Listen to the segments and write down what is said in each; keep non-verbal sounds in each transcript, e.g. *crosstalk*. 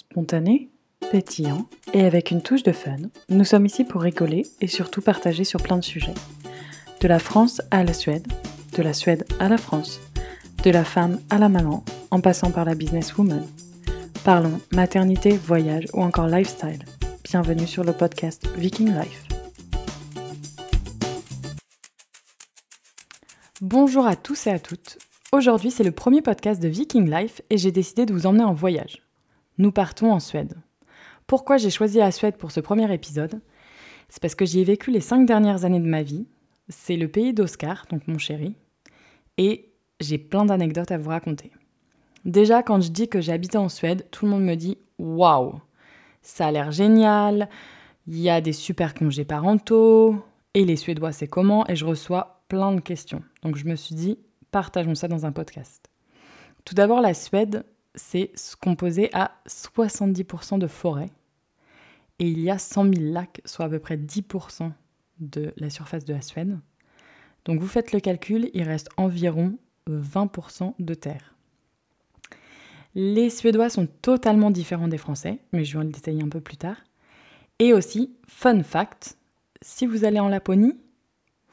Spontané, pétillant et avec une touche de fun, nous sommes ici pour rigoler et surtout partager sur plein de sujets. De la France à la Suède, de la Suède à la France, de la femme à la maman, en passant par la businesswoman. Parlons maternité, voyage ou encore lifestyle. Bienvenue sur le podcast Viking Life. Bonjour à tous et à toutes. Aujourd'hui, c'est le premier podcast de Viking Life et j'ai décidé de vous emmener en voyage. Nous partons en Suède. Pourquoi j'ai choisi la Suède pour ce premier épisode? C'est parce que j'y ai vécu les cinq dernières années de ma vie. C'est le pays d'Oscar, donc mon chéri. Et j'ai plein d'anecdotes à vous raconter. Déjà, quand je dis que habité en Suède, tout le monde me dit Waouh Ça a l'air génial, il y a des super congés parentaux, et les Suédois, c'est comment? Et je reçois plein de questions. Donc je me suis dit Partageons ça dans un podcast. Tout d'abord, la Suède, c'est composé à 70% de forêt. Et il y a 100 000 lacs, soit à peu près 10% de la surface de la Suède. Donc vous faites le calcul, il reste environ 20% de terre. Les Suédois sont totalement différents des Français, mais je vais le détailler un peu plus tard. Et aussi, fun fact, si vous allez en Laponie,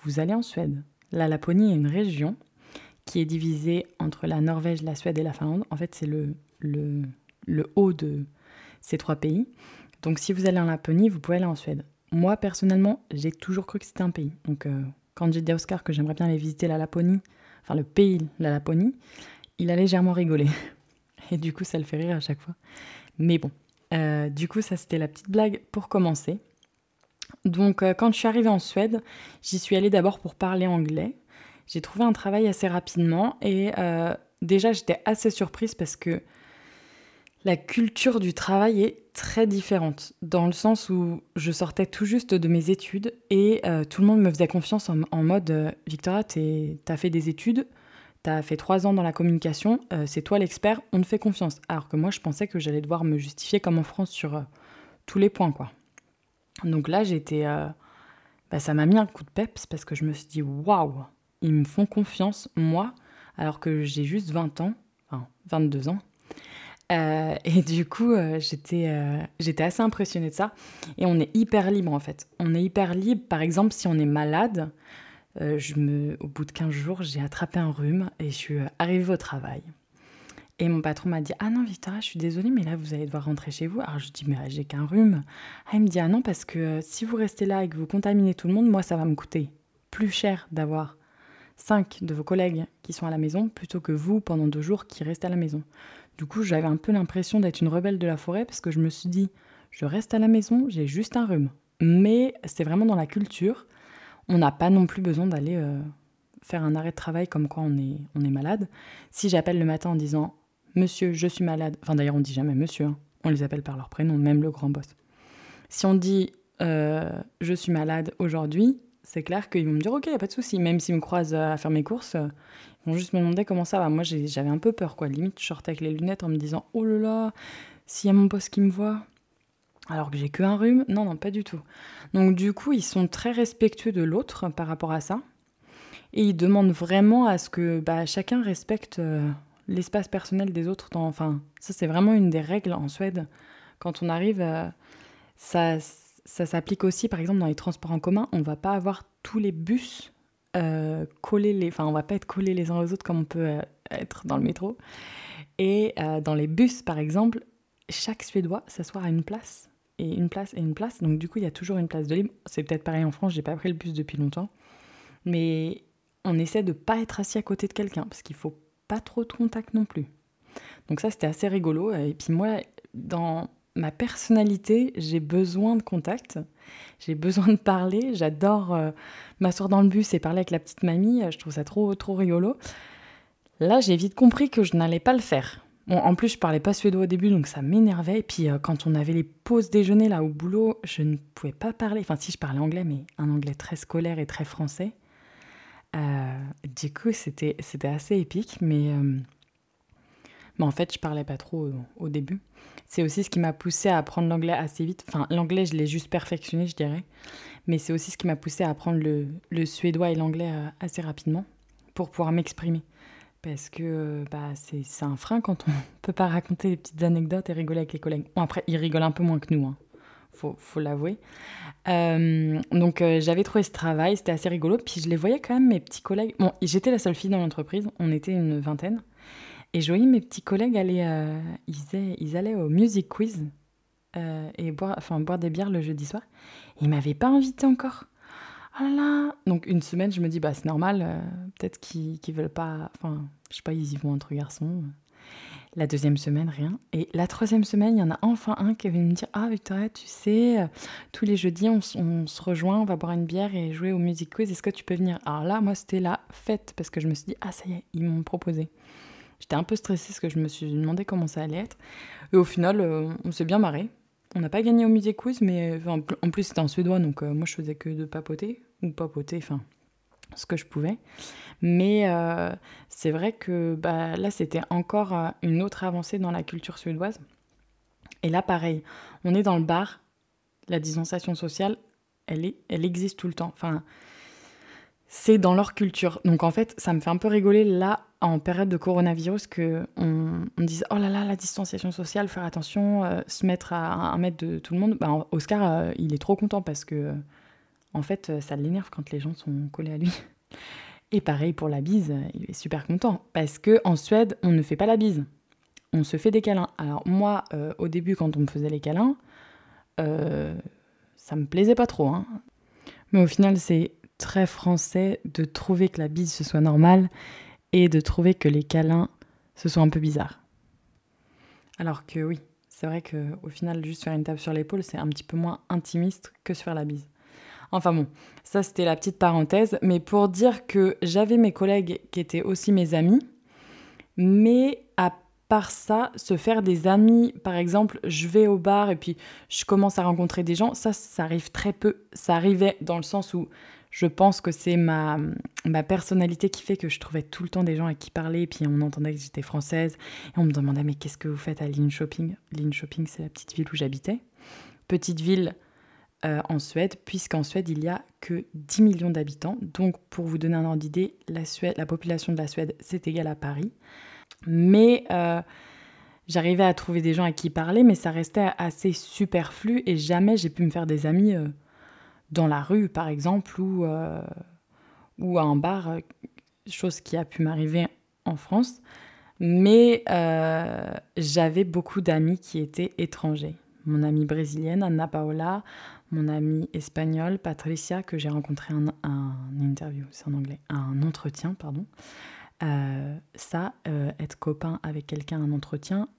vous allez en Suède. La Laponie est une région qui est divisé entre la Norvège, la Suède et la Finlande. En fait, c'est le, le, le, haut de ces trois pays. Donc, si vous allez en Laponie, vous pouvez aller en Suède. Moi, personnellement, j'ai toujours cru que c'était un pays. Donc, euh, quand j'ai dit à Oscar que j'aimerais bien aller visiter la Laponie, enfin le pays, la Laponie, il a légèrement rigolé. *laughs* Et du coup, ça le fait rire à chaque fois. Mais bon, euh, du coup, ça c'était la petite blague pour commencer. Donc, euh, quand je suis arrivée en Suède, j'y suis allée d'abord pour parler anglais. J'ai trouvé un travail assez rapidement et euh, déjà j'étais assez surprise parce que la culture du travail est très différente, dans le sens où je sortais tout juste de mes études et euh, tout le monde me faisait confiance en, mode euh, Victoria, t'as fait des études, t'as fait trois ans dans la communication, c'est toi l'expert, on te fait confiance. Alors que moi je pensais que j'allais devoir me justifier comme en France sur tous les points quoi. Donc là j'étais... Bah, ça m'a mis un coup de peps parce que je me suis dit waouh ils me font confiance, moi, alors que j'ai juste 20 ans, enfin 22 ans. Euh, et du coup, euh, j'étais, euh, j'étais assez impressionnée de ça. Et on est hyper libre en fait. On est hyper libre. Par exemple, si on est malade, je me, au bout de 15 jours, j'ai attrapé un rhume et je suis arrivée au travail. Et mon patron m'a dit Ah non, Victoria, je suis désolée, mais là, vous allez devoir rentrer chez vous. Alors je dis Mais j'ai qu'un rhume. Ah, il me dit Ah non, parce que si vous restez là et que vous contaminez tout le monde, moi, ça va me coûter plus cher d'avoir cinq de vos collègues qui sont à la maison plutôt que vous pendant deux jours qui restez à la maison. Du coup, j'avais un peu l'impression d'être une rebelle de la forêt parce que je me suis dit, je reste à la maison, j'ai juste un rhume. Mais c'est vraiment dans la culture. On n'a pas non plus besoin d'aller euh, faire un arrêt de travail comme quoi on est, on est malade. Si j'appelle le matin en disant Monsieur, je suis malade, enfin d'ailleurs on dit jamais Monsieur, hein. on les appelle par leur prénom, même le grand boss. Si on dit euh, Je suis malade aujourd'hui, c'est clair qu'ils vont me dire ok, y a pas de souci. Même s'ils me croisent à faire mes courses, euh, ils vont juste me demander comment ça va. Moi, j'avais un peu peur, quoi. Limite, je sortais avec les lunettes en me disant oh là là, s'il y a mon boss qui me voit, alors que j'ai que un rhume. Non, non, pas du tout. Donc, du coup, ils sont très respectueux de l'autre par rapport à ça. Et ils demandent vraiment à ce que bah, chacun respecte euh, l'espace personnel des autres. Enfin, ça, c'est vraiment une des règles en Suède. Quand on arrive, euh, ça ça s'applique aussi, par exemple, dans les transports en commun. On va pas avoir tous les bus euh, collés, les... enfin, on va pas être collés les uns aux autres comme on peut euh, être dans le métro. Et euh, dans les bus, par exemple, chaque Suédois s'assoit à une place et une place et une place. Donc du coup, il y a toujours une place de libre. C'est peut-être pareil en France. J'ai pas pris le bus depuis longtemps, mais on essaie de pas être assis à côté de quelqu'un parce qu'il faut pas trop de contact non plus. Donc ça, c'était assez rigolo. Et puis moi, dans ma personnalité, j'ai besoin de contact, j'ai besoin de parler, j'adore euh, m'asseoir dans le bus et parler avec la petite mamie, je trouve ça trop trop rigolo. Là, j'ai vite compris que je n'allais pas le faire. En plus, je parlais pas suédois au début, donc ça m'énervait. Et puis, euh, quand on avait les pauses déjeuner là au boulot, je ne pouvais pas parler. Enfin, si je parlais anglais, mais un anglais très scolaire et très français. Euh, du coup, c'était assez épique, mais mais en fait, je parlais pas trop au, début. C'est aussi ce qui m'a poussé à apprendre l'anglais assez vite. Enfin, l'anglais, je l'ai juste perfectionné, je dirais. Mais c'est aussi ce qui m'a poussé à apprendre le, suédois et l'anglais euh, assez rapidement pour pouvoir m'exprimer. parce que bah, c'est un frein quand on *laughs* peut pas raconter des petites anecdotes et rigoler avec les collègues. Bon, après, ils rigolent un peu moins que nous, hein. faut, faut l'avouer. Euh, donc, euh, j'avais trouvé ce travail, c'était assez rigolo. Puis, je les voyais quand même, mes petits collègues. Bon, j'étais la seule fille dans l'entreprise, on était une vingtaine. Et je mes petits collègues aller, euh, ils, allaient au music quiz et boire, des bières le jeudi soir. ils m'avaient pas invité encore. Oh là Donc une semaine, je me dis, bah c'est normal, euh, peut-être qu'ils ne veulent pas... Enfin, je sais pas, ils y vont entre garçons. La deuxième semaine, rien. Et la troisième semaine, il y en a enfin un qui venu me dire, ah Victoria, tu sais, euh, tous les jeudis, on, se rejoint, on va boire une bière et jouer au Music Quiz, est-ce que tu peux venir? Alors là, moi, c'était la fête, parce que je me suis dit, ah ça y est, ils m'ont proposé. J'étais un peu stressée parce que je me suis demandé comment ça allait être. Et au final, euh, on s'est bien marré. On n'a pas gagné au Music Quiz, mais en plus c'était en suédois, donc moi je faisais que de papoter ou papoter, enfin, ce que je pouvais. Mais euh, c'est vrai que bah, là, c'était encore euh, une autre avancée dans la culture suédoise. Et là, pareil, on est dans le bar, la distanciation sociale, elle, est, elle existe tout le temps. Enfin, c'est dans leur culture. Donc en fait, ça me fait un peu rigoler là, en période de coronavirus, que on, dise oh là là, la distanciation sociale, faire attention, euh, se mettre à un mètre de tout le monde. Bah, Oscar, il est trop content parce que en fait, euh, ça l'énerve quand les gens sont collés à lui. *laughs* Et pareil pour la bise, il est super content parce que en Suède, on ne fait pas la bise, on se fait des câlins. Alors moi, euh, au début, quand on me faisait les câlins, euh, ça me plaisait pas trop. Hein. Mais au final, c'est très français de trouver que la bise ce soit normal et de trouver que les câlins ce soit un peu bizarre. Alors que oui, c'est vrai que au final, juste faire une tape sur l'épaule, c'est un petit peu moins intimiste que se faire la bise. Enfin bon, ça c'était la petite parenthèse, mais pour dire que j'avais mes collègues qui étaient aussi mes amis, mais à part ça, se faire des amis, par exemple, je vais au bar et puis je commence à rencontrer des gens, ça, ça arrive très peu. Ça arrivait dans le sens où je pense que c'est ma, personnalité qui fait que je trouvais tout le temps des gens avec qui parler, et puis on entendait que j'étais française, et on me demandait mais qu'est-ce que vous faites à Linköping Linköping, c'est la petite ville où j'habitais. Petite ville euh, en Suède, puisqu'en Suède, il n'y a que 10 millions d'habitants. Donc, pour vous donner un ordre d'idée, la, la population de la Suède, c'est égal à Paris. Mais euh, j'arrivais à trouver des gens à qui parler, mais ça restait assez superflu et jamais j'ai pu me faire des amis euh, dans la rue, par exemple, ou, ou à un bar, chose qui a pu m'arriver en France. Mais j'avais beaucoup d'amis qui étaient étrangers mon amie brésilienne, Anna Paola, mon amie espagnole, Patricia, que j'ai rencontré un, interview, c'est en anglais, un entretien, pardon. Euh, ça, euh, être copain avec quelqu'un, un entretien,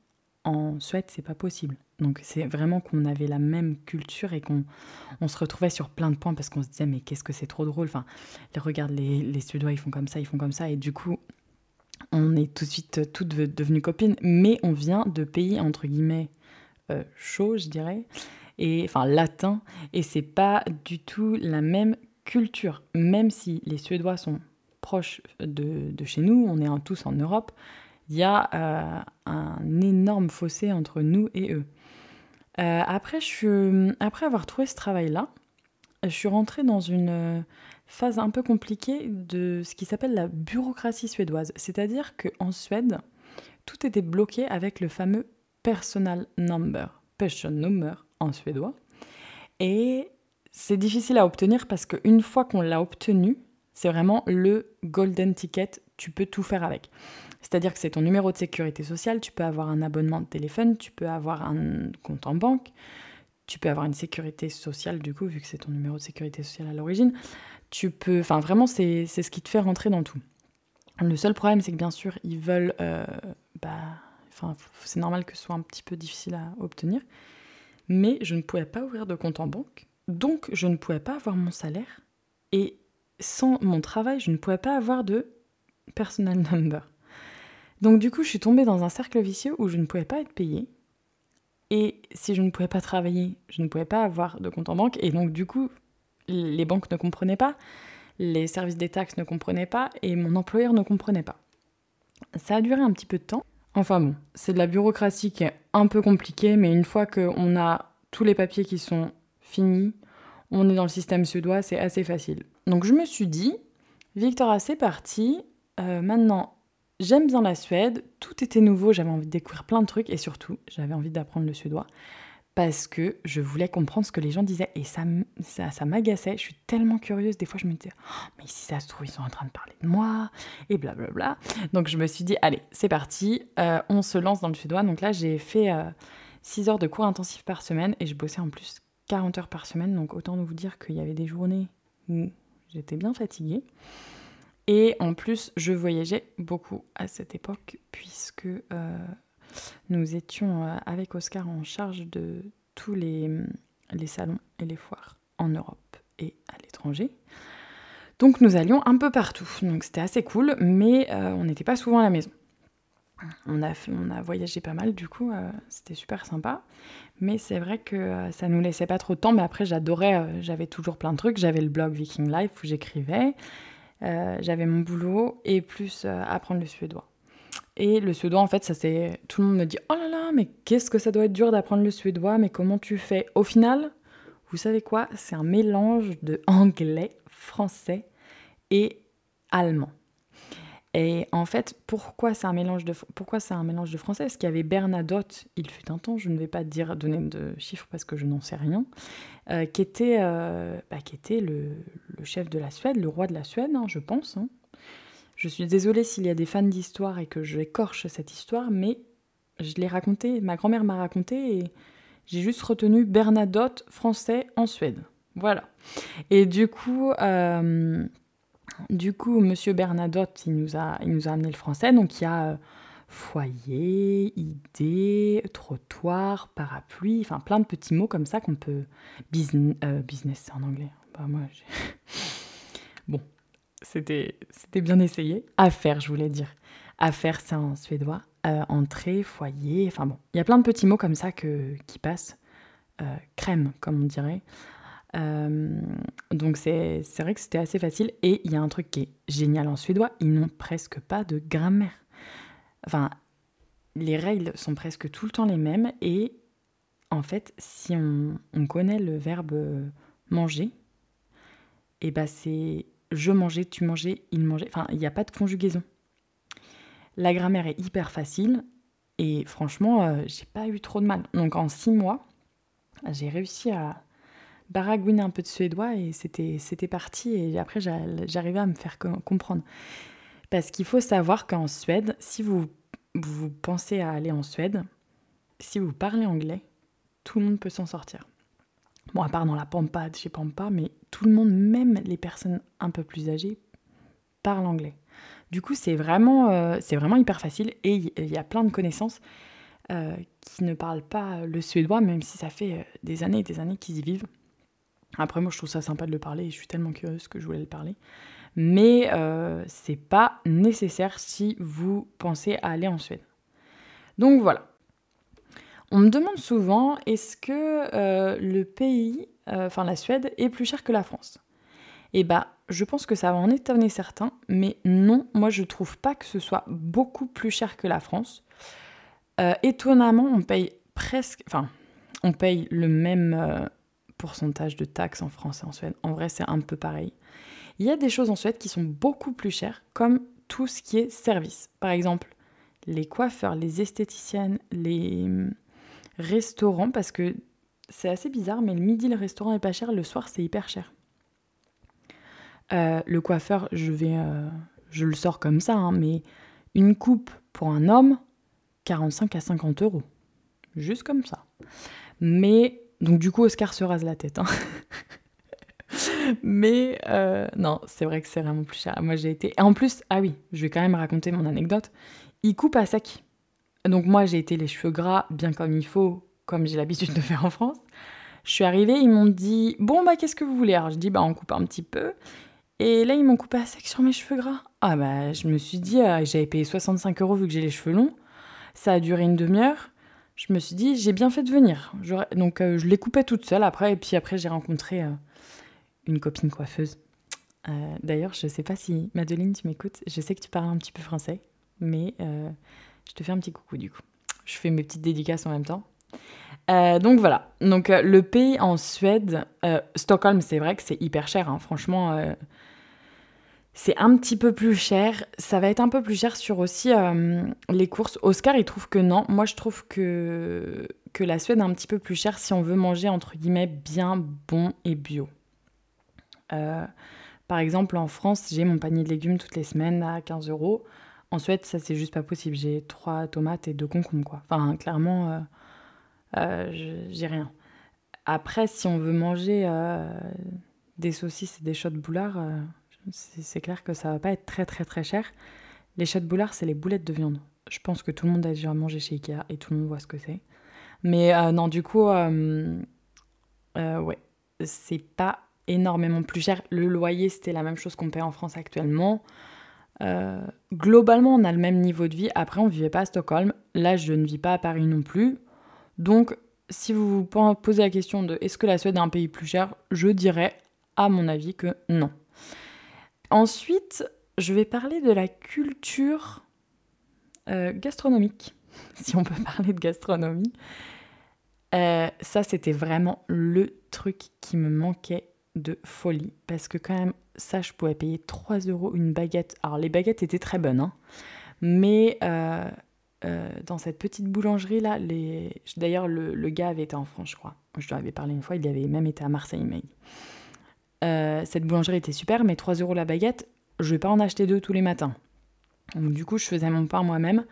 en Suède, c'est pas possible. Donc c'est vraiment qu'on avait la même culture et qu'on on se retrouvait sur plein de points parce qu'on se disait mais qu'est-ce que c'est trop drôle? Enfin, regarde les, les Suédois, ils font comme ça, ils font comme ça. Et du coup, on est tout de suite toutes devenues copines, mais on vient de pays entre guillemets euh, chaud, je dirais, et enfin latin, et c'est pas du tout la même culture. Même si les Suédois sont proches de, chez nous, on est tous en Europe, il y a euh, un énorme fossé entre nous et eux. Euh, après, je après avoir trouvé ce travail-là, je suis rentrée dans une phase un peu compliquée de ce qui s'appelle la bureaucratie suédoise. C'est-à-dire qu'en Suède, tout était bloqué avec le fameux personal number, number en suédois. Et c'est difficile à obtenir parce qu'une fois qu'on l'a obtenu, c'est vraiment le golden ticket, tu peux tout faire avec. C'est-à-dire que c'est ton numéro de sécurité sociale, tu peux avoir un abonnement de téléphone, tu peux avoir un compte en banque, tu peux avoir une sécurité sociale du coup, vu que c'est ton numéro de sécurité sociale à l'origine. Tu peux, enfin vraiment, c'est ce qui te fait rentrer dans tout. Le seul problème, c'est que bien sûr, ils veulent euh, bah, Enfin, c'est normal que ce soit un petit peu difficile à obtenir. Mais je ne pouvais pas ouvrir de compte en banque. Donc, je ne pouvais pas avoir mon salaire. Et sans mon travail, je ne pouvais pas avoir de personal number. Donc, du coup, je suis tombée dans un cercle vicieux où je ne pouvais pas être payée. Et si je ne pouvais pas travailler, je ne pouvais pas avoir de compte en banque. Et donc, du coup, les banques ne comprenaient pas, les services des taxes ne comprenaient pas, et mon employeur ne comprenait pas. Ça a duré un petit peu de temps. Enfin bon, c'est de la bureaucratie qui est un peu compliquée, mais une fois qu'on a tous les papiers qui sont finis, on est dans le système suédois, c'est assez facile. Donc je me suis dit, Victoria, c'est parti. Euh, maintenant, j'aime bien la Suède, tout était nouveau, j'avais envie de découvrir plein de trucs et surtout, j'avais envie d'apprendre le suédois parce que je voulais comprendre ce que les gens disaient et ça, ça, m'agaçait. Je suis tellement curieuse, des fois je me disais, oh, mais si ça se trouve, ils sont en train de parler de moi et blablabla. Donc je me suis dit, allez, c'est parti, euh, on se lance dans le suédois. Donc là, j'ai fait 6 euh, heures de cours intensifs par semaine et je bossais en plus 40 heures par semaine. Donc autant vous dire qu'il y avait des journées où j'étais bien fatiguée. Et en plus, je voyageais beaucoup à cette époque puisque euh, nous étions euh, avec Oscar en charge de tous les, les salons et les foires en Europe et à l'étranger. Donc nous allions un peu partout. Donc c'était assez cool, mais euh, on n'était pas souvent à la maison. On a, on a voyagé pas mal, du coup, euh, c'était super sympa. Mais c'est vrai que ça nous laissait pas trop de temps. Mais après, j'adorais, j'avais toujours plein de trucs. J'avais le blog Viking Life où j'écrivais. J'avais mon boulot et plus apprendre le suédois. Et le suédois, en fait, ça c'est. Tout le monde me dit Oh là là, mais qu'est-ce que ça doit être dur d'apprendre le suédois, mais comment tu fais? Au final, vous savez quoi? C'est un mélange de anglais, français et allemand. Et en fait, pourquoi c'est un mélange de pourquoi c'est un mélange de français? Parce qu'il y avait Bernadotte, il fut un temps, je ne vais pas dire donner de chiffres parce que je n'en sais rien, euh, qui était, euh, bah, qui était le, chef de la Suède, le roi de la Suède, hein, je pense. Hein. Je suis désolée s'il y a des fans d'histoire et que je écorche cette histoire, mais je l'ai raconté, ma grand-mère m'a raconté et j'ai juste retenu Bernadotte français en Suède. Voilà. Et du coup, euh, du coup, Monsieur Bernadotte, il nous a, il nous a amené le français. Donc il y a euh, foyer, idée, trottoir, parapluie, enfin plein de petits mots comme ça qu'on peut business, euh, business en anglais. Bah moi, *laughs* bon, c'était bien essayé. Affaire, je voulais dire. Affaire, c'est en suédois. Euh, entrée, foyer, enfin bon. Il y a plein de petits mots comme ça que, qui passent. Crème, comme on dirait. Euh, donc c'est vrai que c'était assez facile. Et il y a un truc qui est génial en suédois, ils n'ont presque pas de grammaire. Enfin, les règles sont presque tout le temps les mêmes. Et en fait, si on, on connaît le verbe manger, et eh ben c'est je mangeais, tu mangeais, il mangeait. Enfin, il n'y a pas de conjugaison. La grammaire est hyper facile et franchement, euh, j'ai pas eu trop de mal. Donc en six mois, j'ai réussi à baragouiner un peu de suédois et c'était, parti. Et après, j'arrivais à me faire comprendre. Parce qu'il faut savoir qu'en Suède, si vous, vous pensez à aller en Suède, si vous parlez anglais, tout le monde peut s'en sortir. Bon, à part dans la pampa, chez Pampa, mais tout le monde, même les personnes un peu plus âgées, parlent anglais. Du coup, c'est vraiment, euh, vraiment hyper facile et il y a plein de connaissances euh, qui ne parlent pas le suédois, même si ça fait euh, des années et des années qu'ils y vivent. Après, moi, je trouve ça sympa de le parler et je suis tellement curieuse que je voulais le parler. Mais c'est pas nécessaire si vous pensez à aller en Suède. Donc voilà, on me demande souvent est-ce que euh, le pays, euh, enfin la Suède, est plus cher que la France? Eh bah, je pense que ça va en étonner certains, mais non, moi je trouve pas que ce soit beaucoup plus cher que la France. Euh, étonnamment, on paye presque, enfin, on paye le même pourcentage de taxes en France et en Suède. En vrai, c'est un peu pareil. Il y a des choses en Suède qui sont beaucoup plus chères, comme tout ce qui est service. Par exemple, les coiffeurs, les esthéticiennes, les restaurant parce que c'est assez bizarre, mais le midi, le restaurant est pas cher, le soir, c'est hyper cher. Euh, le coiffeur, je vais, euh, je le sors comme ça, hein, mais une coupe pour un homme, 45 à 50 euros. Juste comme ça. Mais, donc du coup, Oscar se rase la tête. Hein. *laughs* mais euh, non, c'est vrai que c'est vraiment plus cher. Moi, j'ai été. Et en plus, ah oui, je vais quand même raconter mon anecdote. Il coupe à sec. Donc moi, j'ai été les cheveux gras bien comme il faut, comme j'ai l'habitude de faire en France. Je suis arrivée, ils m'ont dit bon bah qu'est-ce que vous voulez? Alors je dis bah on coupe un petit peu. Et là ils m'ont coupé à sec sur mes cheveux gras. Ah bah je me suis dit euh, j'avais payé 65 euros vu que j'ai les cheveux longs. Ça a duré une demi-heure. Je me suis dit j'ai bien fait de venir. Donc euh, je les coupais toute seule après et puis après j'ai rencontré euh, une copine coiffeuse. D'ailleurs je sais pas si Madeline tu m'écoutes. Je sais que tu parles un petit peu français, mais je te fais un petit coucou du coup. Je fais mes petites dédicaces en même temps. Euh, donc voilà. Donc euh, le pays en Suède, euh, Stockholm, c'est vrai que c'est hyper cher. Hein. Franchement, c'est un petit peu plus cher. Ça va être un peu plus cher sur aussi euh, les courses. Oscar, il trouve que non. Moi, je trouve que, que la Suède est un petit peu plus cher si on veut manger, entre guillemets, bien bon et bio. Euh, par exemple, en France, j'ai mon panier de légumes toutes les semaines à 15 euros. En Suède, ça, c'est juste pas possible. J'ai trois tomates et deux concombres, quoi. Enfin, clairement, euh, j'ai rien. Après, si on veut manger des saucisses et des chots de boulard c'est clair que ça va pas être très très très cher. Les chats de boulard, c'est les boulettes de viande. Je pense que tout le monde a déjà mangé chez Ikea et tout le monde voit ce que c'est. Mais euh, non, du coup, euh, euh, ouais, c'est pas énormément plus cher. Le loyer, c'était la même chose qu'on paie en France actuellement. globalement, on a le même niveau de vie. Après, on vivait pas à Stockholm. Là, je ne vis pas à Paris non plus. Donc, si vous vous posez la question de est-ce que la Suède est un pays plus cher, je dirais, à mon avis, que non. Ensuite, je vais parler de la culture euh, gastronomique, *laughs* si on peut parler de gastronomie. Euh, ça, c'était vraiment le truc qui me manquait de folie. Parce que quand même, ça, je pouvais payer 3 euros une baguette. Alors, les baguettes étaient très bonnes, hein. mais euh, dans cette petite boulangerie-là, les... d'ailleurs, le, gars avait été en France, je crois. Je lui avais parlé une fois, il avait même été à Marseille, mais euh, cette boulangerie était super, mais 3 euros la baguette, je vais pas en acheter deux tous les matins. Donc, du coup, je faisais mon pain moi-même.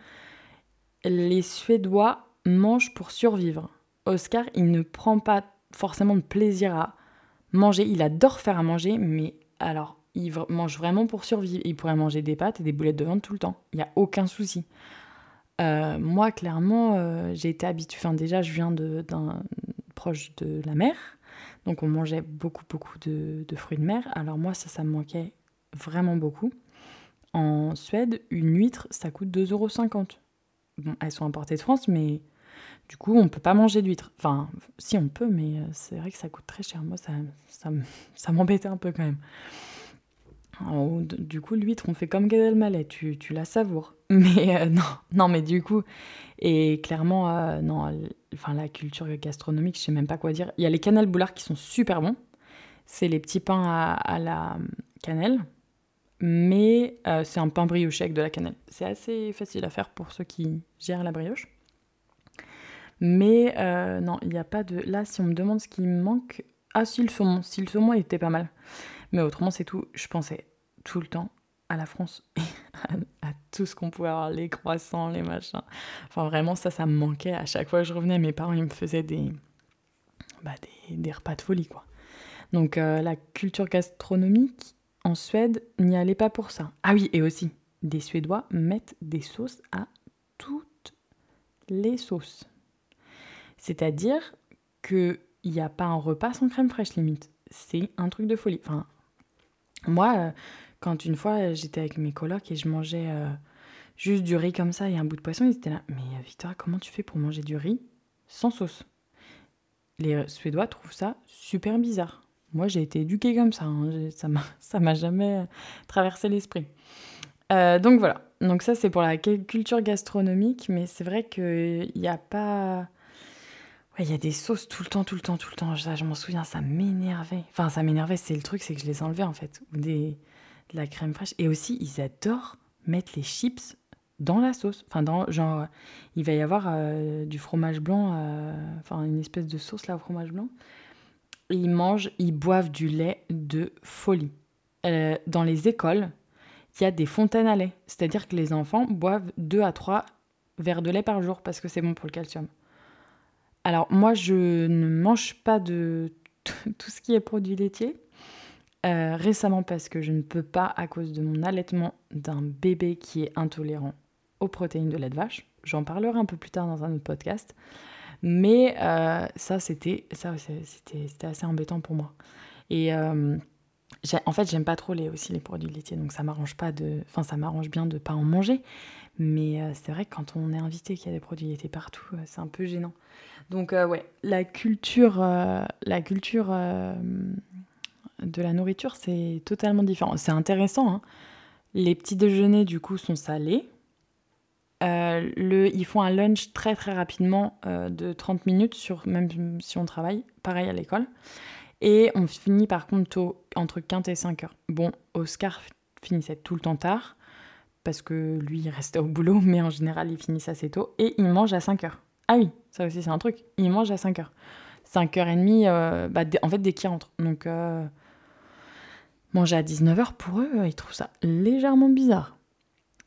Les Suédois mangent pour survivre. Oscar, il ne prend pas forcément de plaisir à manger. Il adore faire à manger, mais alors, il mange vraiment pour survivre. Il pourrait manger des pâtes et des boulettes de viande tout le temps. Il n'y a aucun souci. Euh, moi, clairement, euh, j'ai été habituée. Enfin, déjà, je viens d'un proche de la mer. Donc on mangeait beaucoup, beaucoup de, fruits de mer. Alors moi, ça, ça me manquait vraiment beaucoup. En Suède, une huître, ça coûte 2,50€. Bon, elles sont importées de France, mais du coup, on ne peut pas manger d'huître. Enfin, si on peut, mais euh, c'est vrai que ça coûte très cher. Moi, ça, ça, m'embêtait un peu quand même. Du coup, l'huître, on fait comme Gad Elmaleh, tu, tu la savoures. *laughs* Mais euh, non, non, mais du coup, et clairement, euh, non, enfin la culture gastronomique, je sais même pas quoi dire. Il y a les cannelles boulards qui sont super bons. C'est les petits pains à, la cannelle, mais euh, c'est un pain brioché avec de la cannelle. C'est assez facile à faire pour ceux qui gèrent la brioche. Mais euh, non, il n'y a pas de. Là, si on me demande ce qui me manque, ah si le saumon, si le saumon était pas mal. Mais autrement, c'est tout. Je pensais tout le temps à la France *laughs* à, tout ce qu'on pouvait avoir, les croissants, les machins. Enfin, vraiment, ça, ça me manquait. À chaque fois que je revenais, mes parents, ils me faisaient des, bah, des, repas de folie, quoi. Donc, euh, la culture gastronomique en Suède n'y allait pas pour ça. Ah oui, et aussi, des Suédois mettent des sauces à toutes les sauces. C'est-à-dire qu'il n'y a pas un repas sans crème fraîche, limite. C'est un truc de folie. Enfin, moi, euh, quand une fois j'étais avec mes colocs et je mangeais euh, juste du riz comme ça et un bout de poisson, ils étaient là. Mais euh, Victoria, comment tu fais pour manger du riz sans sauce? Les euh, Suédois trouvent ça super bizarre. Moi, j'ai été éduquée comme ça. Hein. *laughs* Ça m'a jamais traversé l'esprit. donc voilà. Donc ça, c'est pour la culture gastronomique, mais c'est vrai qu'il n'y a pas... Il y a des sauces tout le temps, tout le temps, tout le temps. Ça, je m'en souviens, ça m'énervait. Enfin, ça m'énervait, c'est le truc, c'est que je les enlevais en fait. Ou des de la crème fraîche. Et aussi, ils adorent mettre les chips dans la sauce. Enfin, dans, genre, il va y avoir euh, du fromage blanc, euh, enfin, une espèce de sauce là au fromage blanc. ils mangent, ils boivent du lait de folie. Euh, dans les écoles, il y a des fontaines à lait. C'est-à-dire que les enfants boivent 2 à 3 verres de lait par jour parce que c'est bon pour le calcium. Alors, moi, je ne mange pas de *laughs* tout ce qui est produit laitier. Euh, récemment parce que je ne peux pas, à cause de mon allaitement d'un bébé qui est intolérant aux protéines de lait de vache. J'en parlerai un peu plus tard dans un autre podcast. Mais euh, ça, c'était assez embêtant pour moi. Et euh, en fait, j'aime pas trop les produits laitiers, donc ça m'arrange pas de, enfin ça m'arrange bien de pas en manger. Mais c'est vrai que quand on est invité qu'il y a des produits laitiers partout, c'est un peu gênant. Donc ouais, la culture, la culture de la nourriture, c'est totalement différent. C'est intéressant. Hein. Les petits déjeuners, du coup, sont salés. Euh, le, ils font un lunch très très rapidement euh, de 30 minutes, sur, même si on travaille, pareil à l'école. Et on finit par contre tôt, entre 15 et 5 heures. Bon, Oscar finissait tout le temps tard, parce que lui, il restait au boulot, *laughs* mais en général, il finissait assez tôt, et il mange à 5 heures. Ah oui, ça aussi, c'est un truc. Il mange à 5 heures. 5h30, euh, bah, en fait, dès qu'il rentre. Donc, euh, manger à 19h, pour eux, ils trouvent ça légèrement bizarre.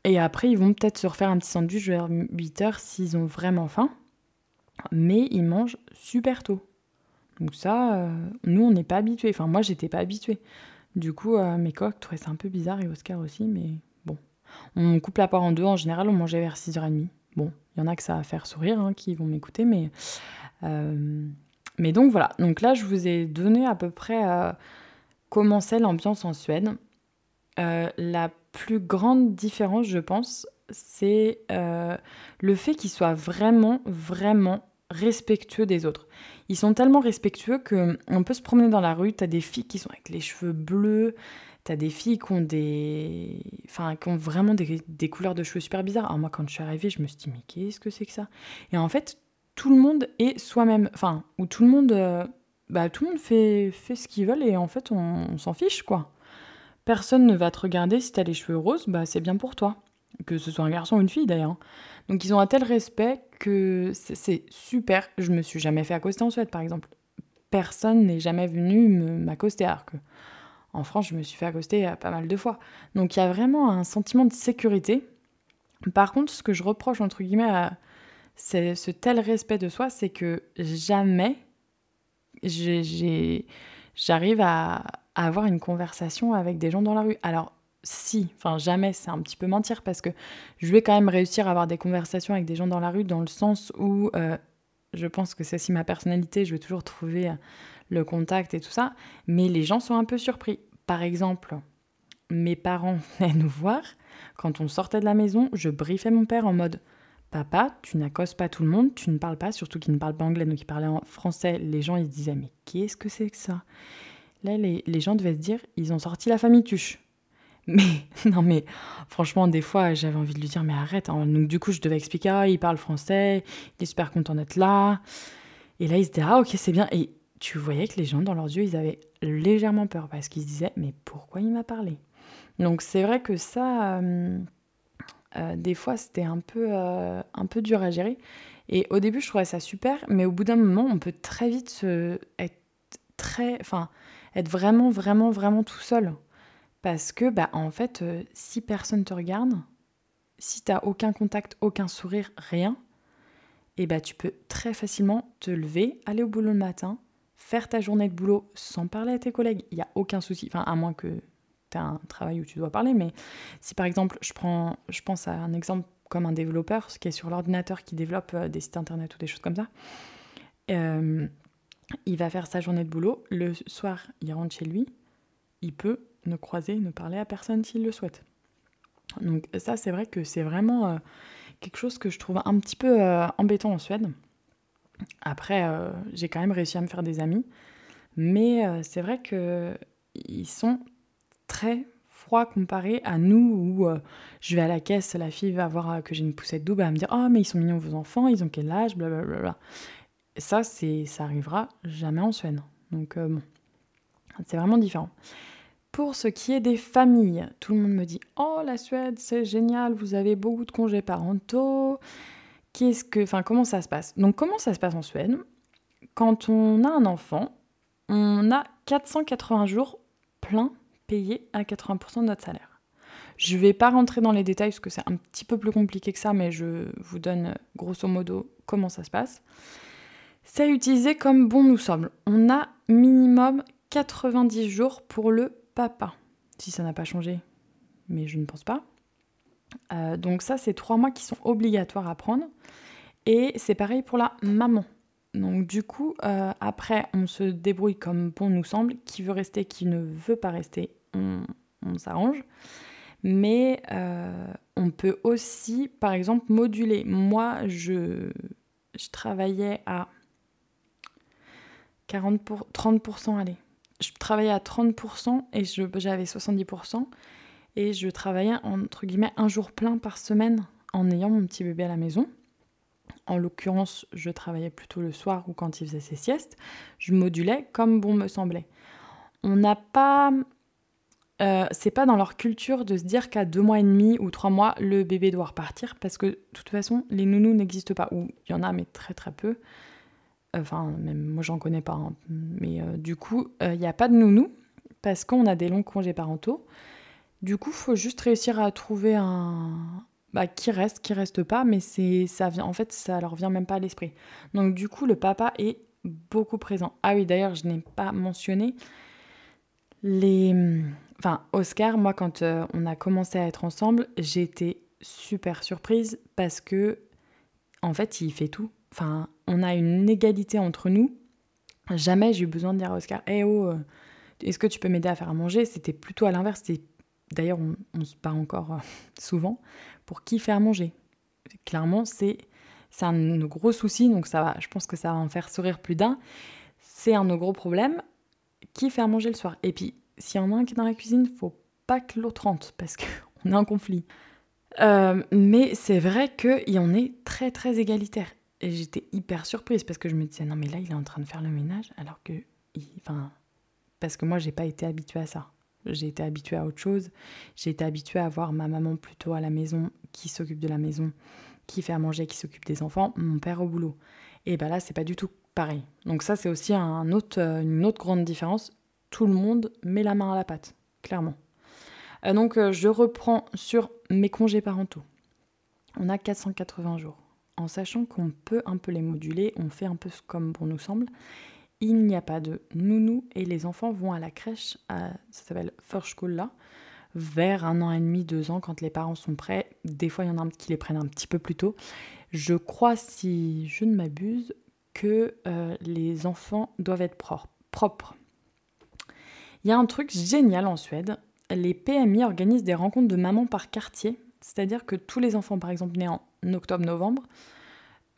Et après, ils vont peut-être se refaire un petit sandwich vers 8h s'ils ont vraiment faim. Mais ils mangent super tôt. Donc ça, euh, nous, on n'est pas habitués. Enfin, moi, j'étais pas habituée. Du coup, mes coques trouvaient ça un peu bizarre et Oscar aussi, mais bon. On coupe la part en deux. En général, on mangeait vers 6h30. Bon, il y en a que ça va faire sourire, hein, qui vont m'écouter, mais mais donc voilà, donc là je vous ai donné à peu près euh, comment c'est l'ambiance en Suède. Euh, la plus grande différence, je pense, c'est euh, le fait qu'ils soient vraiment, vraiment respectueux des autres. Ils sont tellement respectueux qu'on peut se promener dans la rue, t'as des filles qui sont avec les cheveux bleus, t'as des filles qui ont des... Enfin, qui ont vraiment des, couleurs de cheveux super bizarres. Alors moi, quand je suis arrivée, je me suis dit, mais qu'est-ce que c'est que ça? Et en fait, tout le monde est soi-même, enfin, où tout le monde, euh, bah, tout le monde fait, fait ce qu'il veut et en fait, on, s'en fiche, quoi. Personne ne va te regarder si t'as les cheveux roses, bah, c'est bien pour toi. Que ce soit un garçon ou une fille, d'ailleurs. Donc, ils ont un tel respect que c'est super. Je me suis jamais fait accoster en Suède, par exemple. Personne n'est jamais venu m'accoster, alors que en France, je me suis fait accoster euh, pas mal de fois. Donc, il y a vraiment un sentiment de sécurité. Par contre, ce que je reproche, entre guillemets, à c'est ce tel respect de soi, c'est que jamais j'arrive à, avoir une conversation avec des gens dans la rue. Alors, si, enfin jamais, c'est un petit peu mentir parce que je vais quand même réussir à avoir des conversations avec des gens dans la rue dans le sens où euh, je pense que c'est aussi ma personnalité, je vais toujours trouver euh, le contact et tout ça, mais les gens sont un peu surpris. Par exemple, mes parents *laughs* venaient nous voir, quand on sortait de la maison, je briefais mon père en mode Papa, tu n'accostes pas tout le monde, tu ne parles pas, surtout qu'il ne parle pas anglais, donc il parlait en français. Les gens, ils se disaient, mais qu'est-ce que c'est que ça? Là, les, gens devaient se dire, ils ont sorti la famille Tuche. *laughs* Mais, non, mais franchement, des fois, j'avais envie de lui dire, mais arrête. Hein. Donc, du coup, je devais expliquer, ah, il parle français, il est super content d'être là. Et là, il se disait, ah, ok, c'est bien. Et tu voyais que les gens, dans leurs yeux, ils avaient légèrement peur parce qu'ils se disaient, mais pourquoi il m'a parlé? Donc, c'est vrai que ça. Euh, euh, des fois, c'était un peu, euh, un peu dur à gérer. Et au début, je trouvais ça super, mais au bout d'un moment, on peut très vite se, être très, enfin, être vraiment, vraiment, vraiment tout seul. Parce que, bah, en fait, si personne te regarde, si t'as aucun contact, aucun sourire, rien, et bah, tu peux très facilement te lever, aller au boulot le matin, faire ta journée de boulot sans parler à tes collègues. Il n'y a aucun souci. Enfin, à moins que tu as un travail où tu dois parler, mais si par exemple, je, prends, je pense à un exemple comme un développeur, qui est sur l'ordinateur qui développe euh, des sites internet ou des choses comme ça, euh, il va faire sa journée de boulot, le soir, il rentre chez lui, il peut ne croiser, ne parler à personne s'il le souhaite. Donc ça, c'est vrai que c'est vraiment euh, quelque chose que je trouve un petit peu embêtant en Suède. Après, j'ai quand même réussi à me faire des amis, mais c'est vrai que ils sont très froid comparé à nous où euh, je vais à la caisse, la fille va voir euh, que j'ai une poussette double, elle va me dire Oh, mais ils sont mignons vos enfants, ils ont quel âge, blablabla. Ça, ça arrivera jamais en Suède. Donc, euh, bon, c'est vraiment différent. Pour ce qui est des familles, tout le monde me dit Oh, la Suède, c'est génial, vous avez beaucoup de congés parentaux. Comment ça se passe? Donc, comment ça se passe en Suède? Quand on a un enfant, on a 480 jours pleins payé à 80% de notre salaire. Je ne vais pas rentrer dans les détails parce que c'est un petit peu plus compliqué que ça, mais je vous donne grosso modo comment ça se passe. C'est utilisé comme bon nous sommes. On a minimum 90 jours pour le papa, si ça n'a pas changé, mais je ne pense pas. Euh, donc ça, c'est trois mois qui sont obligatoires à prendre. Et c'est pareil pour la maman. Donc du coup, euh, après, on se débrouille comme bon nous semble. Qui veut rester, qui ne veut pas rester, on, s'arrange. Mais euh, on peut aussi, par exemple, moduler. Moi, je, travaillais à 40 pour, 30%, allez. Je travaillais à 30% et j'avais 70%. Et je travaillais, entre guillemets, un jour plein par semaine en ayant mon petit bébé à la maison. En l'occurrence, je travaillais plutôt le soir ou quand il faisait ses siestes. Je modulais comme bon me semblait. On n'a pas euh, c'est pas dans leur culture de se dire qu'à deux mois et demi ou trois mois, le bébé doit repartir parce que de toute façon, les nounous n'existent pas. Ou il y en a, mais très très peu. Enfin, même moi, j'en connais pas. Hein. Mais euh, du coup, il n'y a pas de nounou parce qu'on a des longs congés parentaux. Du coup, faut juste réussir à trouver un, bah, qui reste, qui reste pas, mais c'est ça vient en fait ça leur vient même pas à l'esprit. Donc du coup le papa est beaucoup présent. Ah oui d'ailleurs je n'ai pas mentionné les enfin Oscar moi quand euh, on a commencé à être ensemble été super surprise parce que en fait il fait tout. Enfin on a une égalité entre nous. Jamais j'ai eu besoin de dire à Oscar hé oh euh, est-ce que tu peux m'aider à faire à manger? C'était plutôt à l'inverse. D'ailleurs, on, se bat encore euh, *laughs* souvent pour qui faire manger. Clairement, c'est un de nos gros soucis, donc ça va, je pense que ça va en faire sourire plus d'un. C'est un de nos gros problèmes. Qui faire manger le soir Et puis, s'il y en a un qui est dans la cuisine, faut pas que l'autre rentre, parce qu'on *laughs* a un conflit. Euh, mais c'est vrai qu'il en est très très égalitaire. Et j'étais hyper surprise parce que je me disais, non mais là, il est en train de faire le ménage, alors que... Enfin, parce que moi, j'ai pas été habituée à ça. J'ai été habituée à autre chose. J'ai été habituée à voir ma maman plutôt à la maison, qui s'occupe de la maison, qui fait à manger, qui s'occupe des enfants, mon père au boulot. Et ben là, c'est pas du tout pareil. Donc ça, c'est aussi euh, une autre grande différence. Tout le monde met la main à la pâte, clairement. Euh, donc euh, je reprends sur mes congés parentaux. On a 480 jours. En sachant qu'on peut un peu les moduler, on fait un peu comme bon nous semble il n'y a pas de nounou et les enfants vont à la crèche, ça s'appelle là, vers un an et demi, deux ans quand les parents sont prêts. Des fois, il y en a qui les prennent un petit peu plus tôt. Je crois, si je ne m'abuse, que euh, les enfants doivent être propres. Il y a un truc génial en Suède. Les PMI organisent des rencontres de mamans par quartier. C'est-à-dire que tous les enfants, par exemple, nés en octobre-novembre,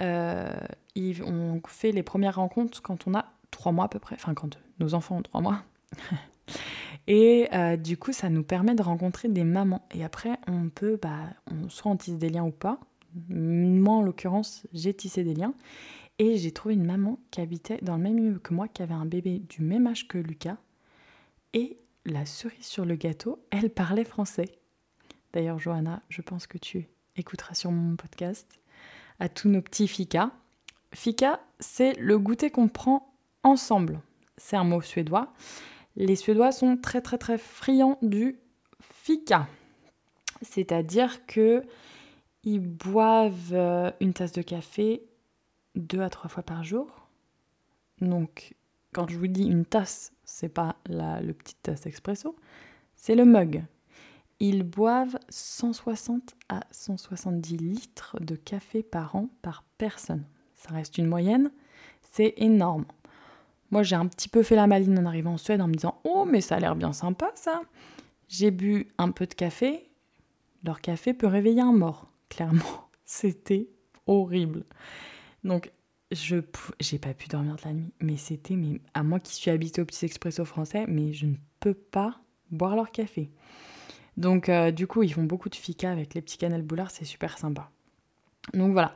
euh, ont fait les premières rencontres quand on a trois mois à peu près, enfin quand nos enfants ont trois mois. *laughs* et euh, du coup, ça nous permet de rencontrer des mamans. Et après, on peut, bah, on, soit on tisse des liens ou pas. Moi, en l'occurrence, j'ai tissé des liens. Et j'ai trouvé une maman qui habitait dans le même lieu que moi, qui avait un bébé du même âge que Lucas. Et la cerise sur le gâteau, elle parlait français. D'ailleurs, Johanna, je pense que tu écouteras sur mon podcast. À tous nos petits fika. Fika, c'est le goûter qu'on prend ensemble. C'est un mot suédois. Les Suédois sont très très très friands du fika. C'est-à-dire que ils boivent euh, une tasse de café deux à trois fois par jour. Donc, quand je vous dis une tasse, c'est pas la petite tasse expresso, c'est le mug. Ils boivent 160 à 170 litres de café par an par personne. Ça reste une moyenne, c'est énorme. Moi, j'ai un petit peu fait la maline en arrivant en Suède en me disant Oh, mais ça a l'air bien sympa ça. J'ai bu un peu de café. Leur café peut réveiller un mort, clairement. *laughs* C'était horrible. Donc, je j'ai pas pu dormir de la nuit. Mais c'était, mais à moi qui suis habituée au petit expresso français, mais je ne peux pas boire leur café. Donc, euh, du coup, ils font beaucoup de fika avec les petits cannelles boulards, c'est super sympa. Donc voilà,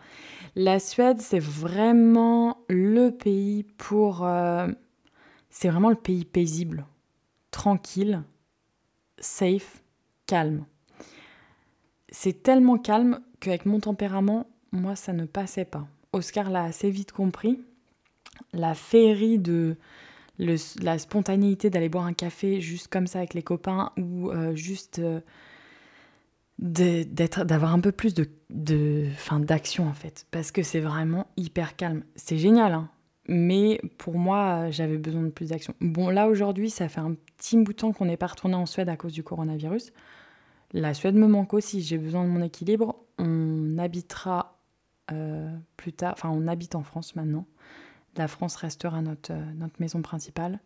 la Suède, c'est vraiment le pays pour... Euh, c'est vraiment le pays paisible, tranquille, safe, calme. C'est tellement calme qu'avec mon tempérament, moi, ça ne passait pas. Oscar l'a assez vite compris. La féerie de la spontanéité d'aller boire un café juste comme ça avec les copains ou euh, juste... Euh, d'être d'avoir un peu plus de, de d'action en fait. Parce que c'est vraiment hyper calme. C'est génial hein. Mais pour moi j'avais besoin de plus d'action. Bon là aujourd'hui ça fait un petit bout de temps qu'on n'est pas retourné en Suède à cause du coronavirus. La Suède me manque aussi. J'ai besoin de mon équilibre. On habitera euh, plus tard enfin on habite en France maintenant. La France restera notre notre maison principale.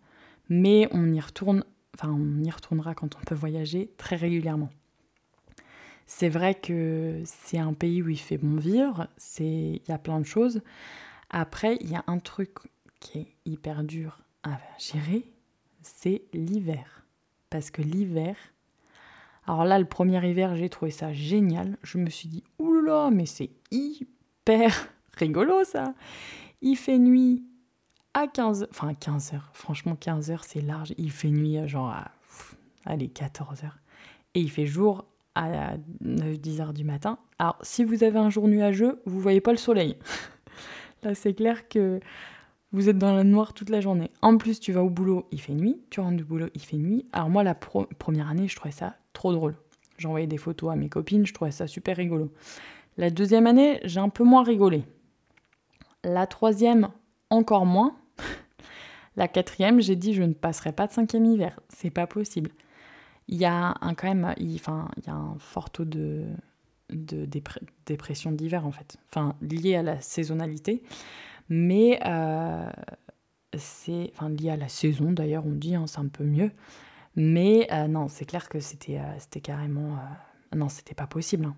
Mais on y retourne enfin on y retournera quand on peut voyager très régulièrement c'est vrai que c'est un pays où il fait bon vivre, il y a plein de choses. Après, il y a un truc qui est hyper dur à gérer, c'est l'hiver. Parce que l'hiver, alors là, le premier hiver, j'ai trouvé ça génial. Je me suis dit, oulala, mais c'est hyper *laughs* rigolo ça. Il fait nuit à 15 enfin 15 heures. Franchement, 15 heures, c'est large. Il fait nuit genre à allez, 14h. Et il fait jour à 9-10 heures du matin. Alors, si vous avez un jour nuageux, vous voyez pas le soleil. *laughs* Là, c'est clair que vous êtes dans la noire toute la journée. En plus, tu vas au boulot, il fait nuit. Tu rentres du boulot, il fait nuit. Alors, moi, la première année, je trouvais ça trop drôle. J'envoyais des photos à mes copines, je trouvais ça super rigolo. La deuxième année, j'ai un peu moins rigolé. La troisième, encore moins. *laughs* La quatrième, j'ai dit je ne passerai pas de cinquième hiver. C'est pas possible il y a un, quand même enfin, il y a un fort taux de, de dépression d'hiver en fait, enfin lié à la saisonnalité, mais euh, c'est enfin lié à la saison d'ailleurs on dit, hein, c'est un peu mieux, mais euh, non c'est clair que c'était euh, c'était carrément non c'était pas possible. Hein.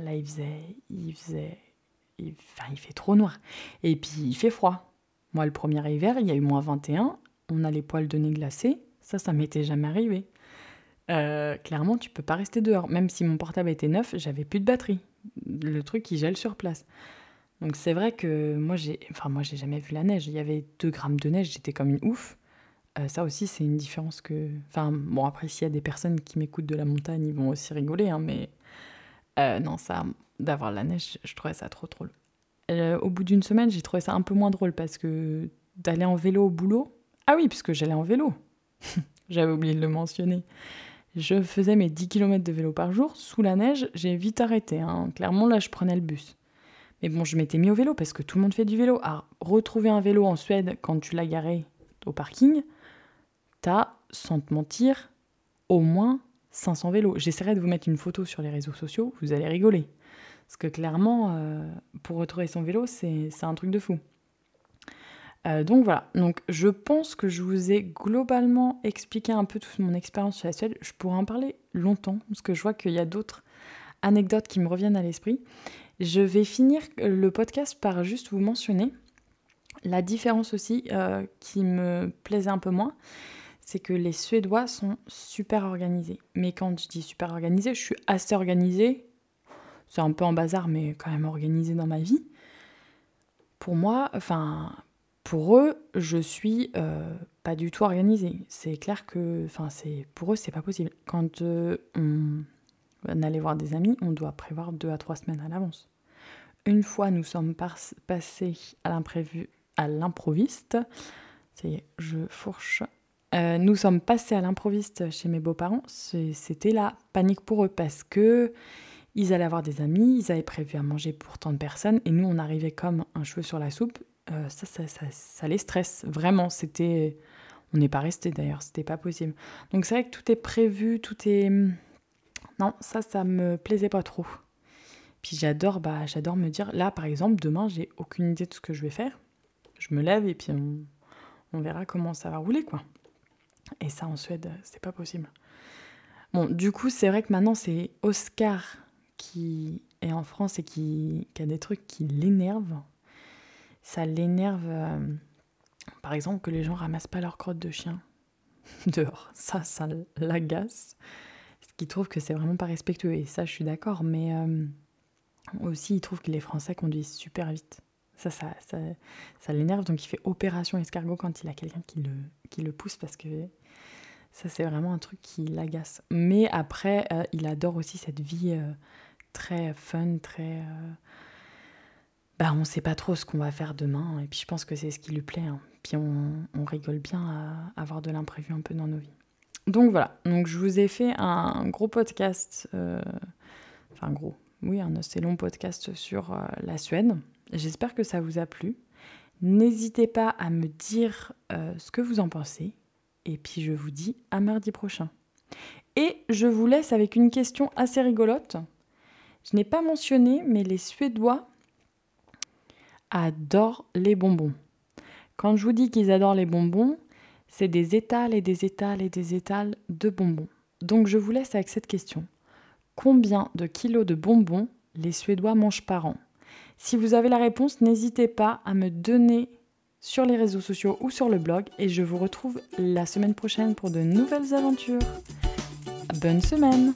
Là il faisait il faisait enfin, il fait trop noir et puis il fait froid. Moi le premier hiver il y a eu moins 21, on a les poils de nez glacés, ça ça m'était jamais arrivé. Euh, clairement, tu peux pas rester dehors. Même si mon portable était neuf, j'avais plus de batterie. Le truc, qui gèle sur place. Donc c'est vrai que moi, j'ai, enfin moi, j'ai jamais vu la neige. Il y avait 2 grammes de neige, j'étais comme une ouf. Euh, ça aussi, c'est une différence que. Enfin, bon, après, s'il y a des personnes qui m'écoutent de la montagne, ils vont aussi rigoler, hein, mais euh, non, ça, d'avoir la neige, je trouvais ça trop drôle. au bout d'une semaine, j'ai trouvé ça un peu moins drôle parce que d'aller en vélo au boulot. Ah oui, puisque j'allais en vélo. *laughs* J'avais oublié de le mentionner. Je faisais mes 10 km de vélo par jour. Sous la neige, j'ai vite arrêté. Hein. Clairement, là, je prenais le bus. Mais bon, je m'étais mis au vélo parce que tout le monde fait du vélo. Alors, retrouver un vélo en Suède quand tu l'as garé au parking, t'as, sans te mentir, au moins 500 vélos. J'essaierai de vous mettre une photo sur les réseaux sociaux, vous allez rigoler. Parce que clairement, euh, pour retrouver son vélo, c'est un truc de fou. Euh, donc voilà, donc je pense que je vous ai globalement expliqué un peu toute mon expérience sur la Suède. Je pourrais en parler longtemps parce que je vois qu'il y a d'autres anecdotes qui me reviennent à l'esprit. Je vais finir le podcast par juste vous mentionner la différence aussi euh, qui me plaisait un peu moins, c'est que les Suédois sont super organisés. Mais quand je dis super organisé, je suis assez organisée. C'est un peu en bazar, mais quand même organisée dans ma vie. Pour moi, enfin, pour eux, je suis euh, pas du tout organisée. C'est clair que, enfin, c'est pour eux, c'est pas possible. Quand euh, on, allait voir des amis, on doit prévoir deux à trois semaines à l'avance. Une fois, nous sommes passés à l'imprévu, à l'improviste. C'est je fourche. Euh, nous sommes passés à l'improviste chez mes beaux-parents. C'était la panique pour eux parce que ils allaient avoir des amis, ils avaient prévu à manger pour tant de personnes et nous on arrivait comme un cheveu sur la soupe euh, ça, ça, ça, ça, les stresse. Vraiment, c'était. On n'est pas resté d'ailleurs, c'était pas possible. Donc c'est vrai que tout est prévu, tout est. Non, ça, ça me plaisait pas trop. Puis j'adore, bah, j'adore me dire, là par exemple, demain, j'ai aucune idée de ce que je vais faire. Je me lève et puis on, on verra comment ça va rouler, quoi. Et ça, en Suède, c'est pas possible. Bon, du coup, c'est vrai que maintenant, c'est Oscar qui est en France et qui, qui a des trucs qui l'énervent ça l'énerve, euh, par exemple, que les gens ramassent pas leurs crottes de chien *laughs* dehors. Ça, ça l'agace. Ce qui trouve que c'est vraiment pas respectueux. Et ça, je suis d'accord. Mais euh, aussi, il trouve que les Français conduisent super vite. Ça, ça, ça, ça l'énerve. Donc, il fait opération escargot quand il a quelqu'un qui le, qui le pousse parce que ça, c'est vraiment un truc qui l'agace. Mais après, euh, il adore aussi cette vie très fun, très bah, on ne sait pas trop ce qu'on va faire demain. Et puis je pense que c'est ce qui lui plaît. Hein. Puis on, rigole bien à avoir de l'imprévu un peu dans nos vies. Donc voilà, donc je vous ai fait un gros podcast, euh, enfin gros, oui, un assez long podcast sur euh, la Suède. J'espère que ça vous a plu. N'hésitez pas à me dire euh, ce que vous en pensez. Et puis je vous dis à mardi prochain. Et je vous laisse avec une question assez rigolote. Je n'ai pas mentionné, mais les Suédois adorent les bonbons. Quand je vous dis qu'ils adorent les bonbons, c'est des étals et des étals et des étals de bonbons. Donc je vous laisse avec cette question. Combien de kilos de bonbons les Suédois mangent par an? Si vous avez la réponse, n'hésitez pas à me donner sur les réseaux sociaux ou sur le blog et je vous retrouve la semaine prochaine pour de nouvelles aventures. Bonne semaine